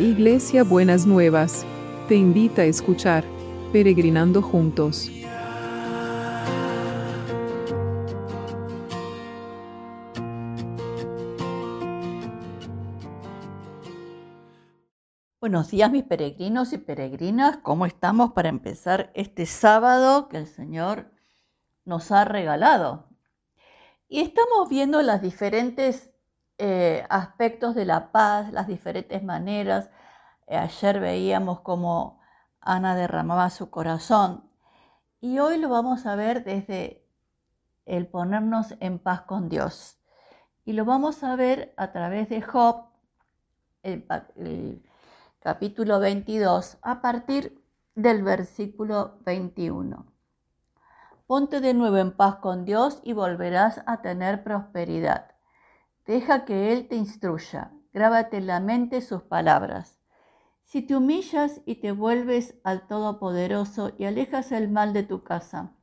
Iglesia Buenas Nuevas, te invita a escuchar Peregrinando Juntos. Buenos días mis peregrinos y peregrinas, ¿cómo estamos para empezar este sábado que el Señor nos ha regalado? Y estamos viendo los diferentes eh, aspectos de la paz, las diferentes maneras. Eh, ayer veíamos cómo Ana derramaba su corazón y hoy lo vamos a ver desde el ponernos en paz con Dios. Y lo vamos a ver a través de Job, el, capítulo 22, a partir del versículo 21. Ponte de nuevo en paz con Dios y volverás a tener prosperidad. Deja que Él te instruya, grábate en la mente sus palabras. Si te humillas y te vuelves al Todopoderoso y alejas el mal de tu casa,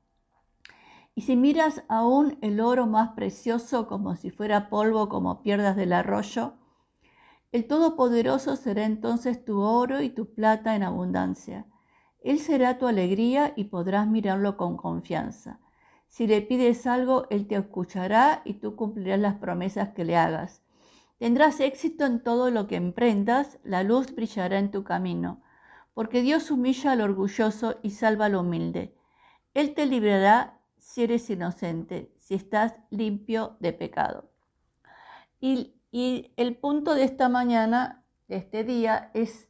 y si miras aún el oro más precioso como si fuera polvo, como pierdas del arroyo, el Todopoderoso será entonces tu oro y tu plata en abundancia. Él será tu alegría y podrás mirarlo con confianza. Si le pides algo, Él te escuchará y tú cumplirás las promesas que le hagas. Tendrás éxito en todo lo que emprendas, la luz brillará en tu camino, porque Dios humilla al orgulloso y salva al humilde. Él te librará si eres inocente, si estás limpio de pecado. Y y el punto de esta mañana, de este día, es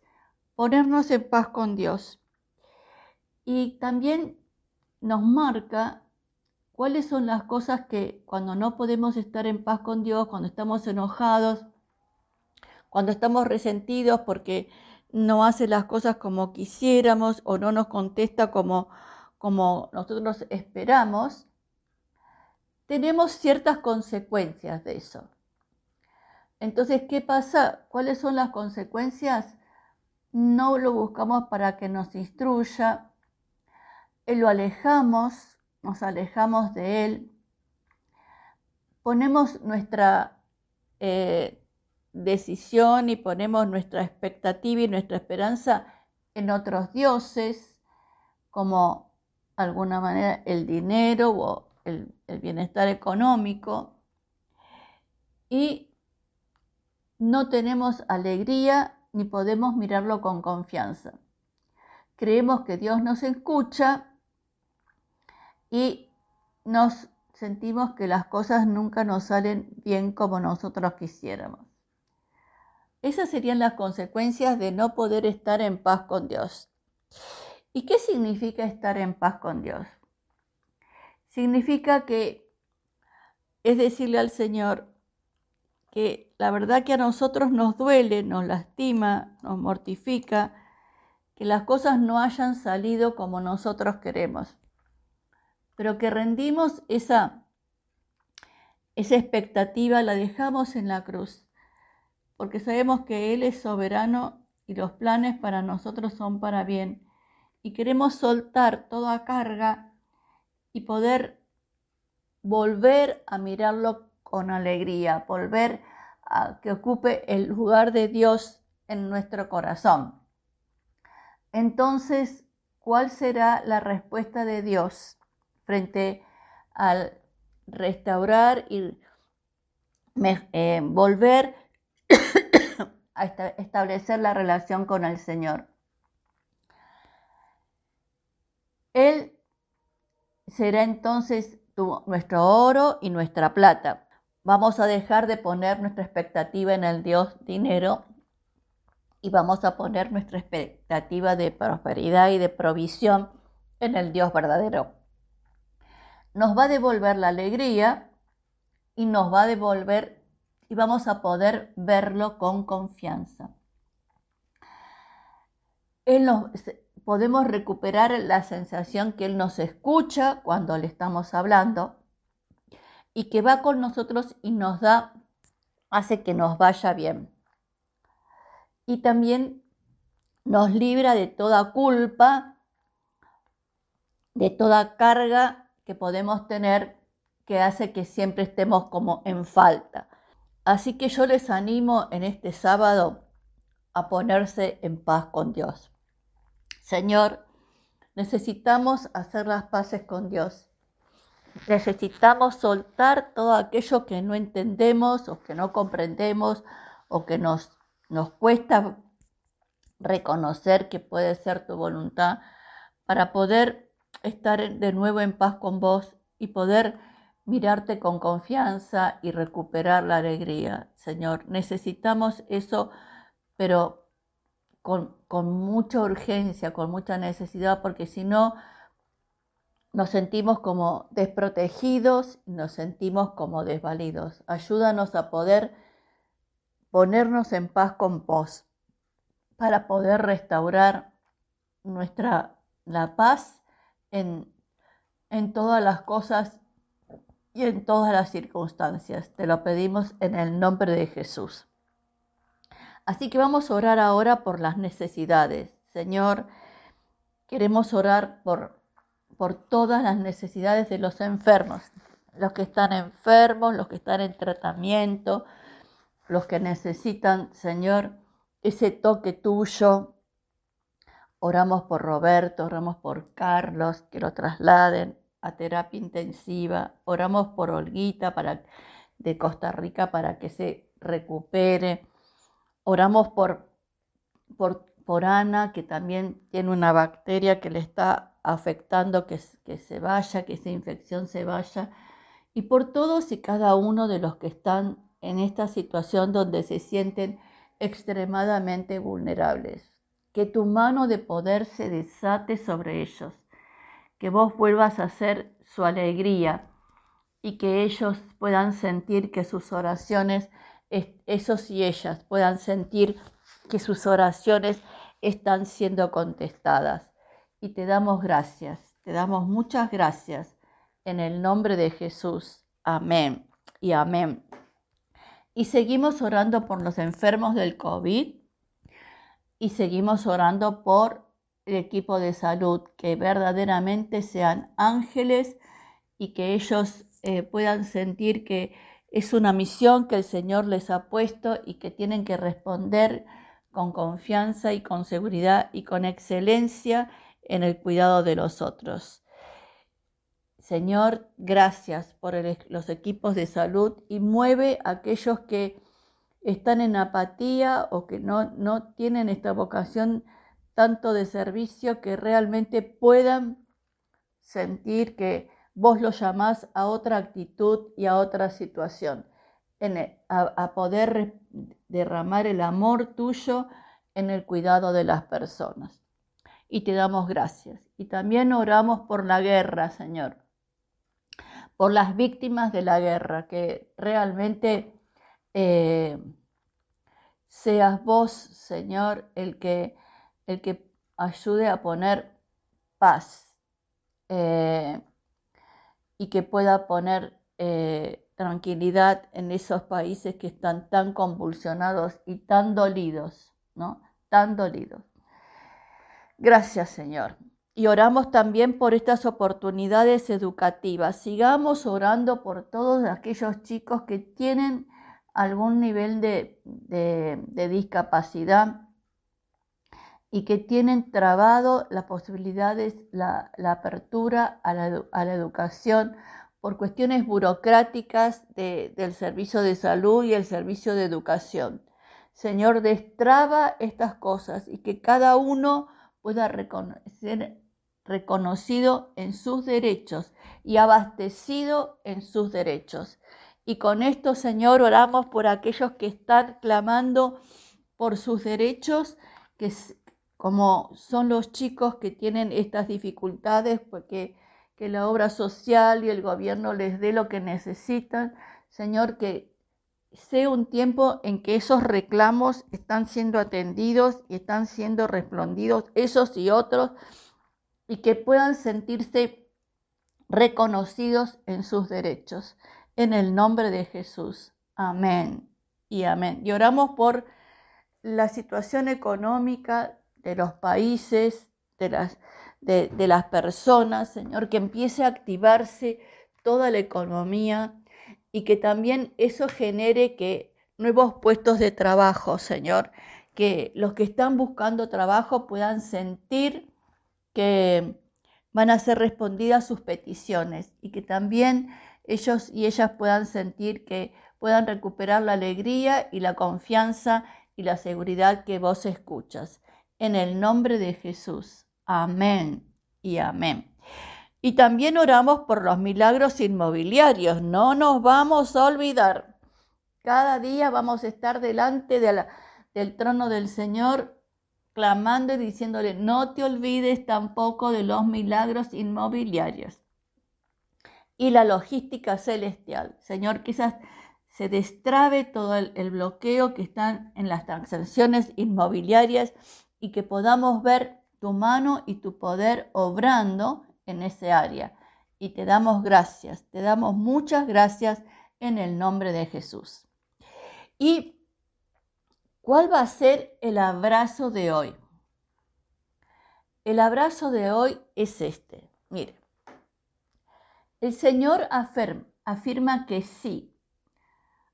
ponernos en paz con Dios. Y también nos marca cuáles son las cosas que cuando no podemos estar en paz con Dios, cuando estamos enojados, cuando estamos resentidos porque no hace las cosas como quisiéramos o no nos contesta como, como nosotros esperamos, tenemos ciertas consecuencias de eso. Entonces, ¿qué pasa? ¿Cuáles son las consecuencias? No lo buscamos para que nos instruya, eh, lo alejamos, nos alejamos de él, ponemos nuestra eh, decisión y ponemos nuestra expectativa y nuestra esperanza en otros dioses, como de alguna manera el dinero o el, el bienestar económico. Y no tenemos alegría ni podemos mirarlo con confianza. Creemos que Dios nos escucha y nos sentimos que las cosas nunca nos salen bien como nosotros quisiéramos. Esas serían las consecuencias de no poder estar en paz con Dios. ¿Y qué significa estar en paz con Dios? Significa que es decirle al Señor, que la verdad que a nosotros nos duele, nos lastima, nos mortifica, que las cosas no hayan salido como nosotros queremos, pero que rendimos esa, esa expectativa, la dejamos en la cruz, porque sabemos que Él es soberano y los planes para nosotros son para bien, y queremos soltar toda carga y poder volver a mirarlo con alegría, volver a que ocupe el lugar de Dios en nuestro corazón. Entonces, ¿cuál será la respuesta de Dios frente al restaurar y eh, volver a establecer la relación con el Señor? Él será entonces nuestro oro y nuestra plata. Vamos a dejar de poner nuestra expectativa en el Dios dinero y vamos a poner nuestra expectativa de prosperidad y de provisión en el Dios verdadero. Nos va a devolver la alegría y nos va a devolver y vamos a poder verlo con confianza. podemos recuperar la sensación que Él nos escucha cuando le estamos hablando y que va con nosotros y nos da, hace que nos vaya bien. Y también nos libra de toda culpa, de toda carga que podemos tener que hace que siempre estemos como en falta. Así que yo les animo en este sábado a ponerse en paz con Dios. Señor, necesitamos hacer las paces con Dios. Necesitamos soltar todo aquello que no entendemos o que no comprendemos o que nos, nos cuesta reconocer que puede ser tu voluntad para poder estar de nuevo en paz con vos y poder mirarte con confianza y recuperar la alegría, Señor. Necesitamos eso, pero con, con, mucha urgencia, con mucha necesidad, porque si no, nos sentimos como desprotegidos, nos sentimos como desvalidos. Ayúdanos a poder ponernos en paz con vos, para poder restaurar nuestra la paz en, todas las cosas y en todas las circunstancias. Te lo pedimos en el nombre de Jesús. Así que vamos a orar ahora por las necesidades. Señor, queremos orar por, por todas las necesidades de los enfermos, los que están enfermos, los que están en tratamiento, los que necesitan, Señor, ese toque tuyo. Oramos por Roberto, oramos por Carlos, que lo trasladen a terapia intensiva. Oramos por Olguita de Costa Rica para que se recupere. Oramos por, por, Ana, que también tiene una bacteria que le está afectando que se vaya, que esa infección se vaya. Y por todos y cada uno de los que están en esta situación donde se sienten extremadamente vulnerables. Que tu mano de poder se desate sobre ellos que vos vuelvas a ser su alegría y que ellos puedan sentir que sus oraciones, esos y ellas puedan sentir que sus oraciones están siendo contestadas. Y te damos gracias, te damos muchas gracias en el nombre de Jesús. Amén y amén. Y seguimos orando por los enfermos del COVID y seguimos orando por el equipo de salud, que verdaderamente sean ángeles y que ellos eh, puedan sentir que es una misión que el Señor les ha puesto y que tienen que responder con confianza y con seguridad y con excelencia en el cuidado de los otros. Señor, gracias por los equipos de salud y mueve a aquellos que están en apatía o que no, no tienen esta vocación tanto de servicio que realmente puedan sentir que vos los llamás a otra actitud y a otra situación, a, poder derramar el amor tuyo en el cuidado de las personas. Y te damos gracias. Y también oramos por la guerra, Señor, por las víctimas de la guerra, que realmente eh, seas vos, Señor, el que el que ayude a poner paz eh, y que pueda poner eh, tranquilidad en esos países que están tan convulsionados y tan dolidos, ¿no? Tan dolidos. Gracias, Señor. Y oramos también por estas oportunidades educativas. Sigamos orando por todos aquellos chicos que tienen algún nivel de, discapacidad y que tienen trabado las posibilidades, la, apertura a la, educación por cuestiones burocráticas del servicio de salud y el servicio de educación. Señor, destraba estas cosas y que cada uno pueda ser reconocido en sus derechos y abastecido en sus derechos. Y con esto, Señor, oramos por aquellos que están clamando por sus derechos, que, como son los chicos que tienen estas dificultades, porque que la obra social y el gobierno les dé lo que necesitan. Señor, que sea un tiempo en que esos reclamos están siendo atendidos y están siendo respondidos, esos y otros, y que puedan sentirse reconocidos en sus derechos. En el nombre de Jesús. Amén y amén. Y oramos por la situación económica de los países, de las, de, las personas, Señor, que empiece a activarse toda la economía y que también eso genere que nuevos puestos de trabajo, Señor, que los que están buscando trabajo puedan sentir que van a ser respondidas sus peticiones y que también ellos y ellas puedan sentir que puedan recuperar la alegría y la confianza y la seguridad que vos escuchas. En el nombre de Jesús. Amén y amén. Y también oramos por los milagros inmobiliarios. No nos vamos a olvidar. Cada día vamos a estar delante de la del trono del Señor, clamando y diciéndole, no te olvides tampoco de los milagros inmobiliarios y la logística celestial. Señor, quizás se destrabe todo el, el bloqueo que están en las transacciones inmobiliarias y que podamos ver tu mano y tu poder obrando en ese área. Y te damos gracias, te damos muchas gracias en el nombre de Jesús. Y ¿Cuál va a ser el abrazo de hoy? El abrazo de hoy es este. Mire, el Señor afirma, que sí,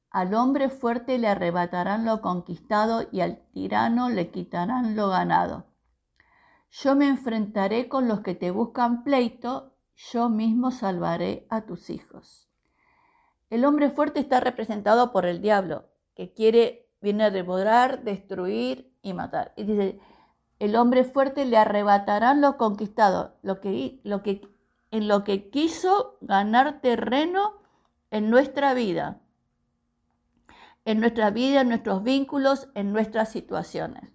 al hombre fuerte le arrebatarán lo conquistado y al tirano le quitarán lo ganado. Yo me enfrentaré con los que te buscan pleito, yo mismo salvaré a tus hijos. El hombre fuerte está representado por el diablo, que quiere viene a devorar, destruir y matar. Y dice, el hombre fuerte le arrebatarán lo conquistado, lo que, lo que, en lo que quiso ganar terreno en nuestra vida, en nuestra vida, en nuestros vínculos, en nuestras situaciones.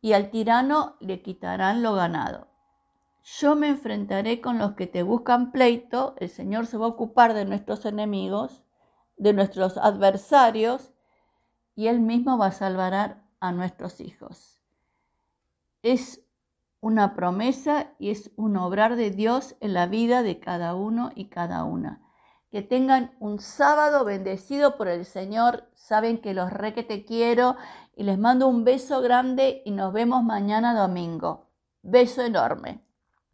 Y al tirano le quitarán lo ganado. Yo me enfrentaré con los que te buscan pleito, el Señor se va a ocupar de nuestros enemigos, de nuestros adversarios, y Él mismo va a salvar a nuestros hijos. Es una promesa y es un obrar de Dios en la vida de cada uno y cada una. Que tengan un sábado bendecido por el Señor. Saben que los re que te quiero y les mando un beso grande y nos vemos mañana domingo. Beso enorme.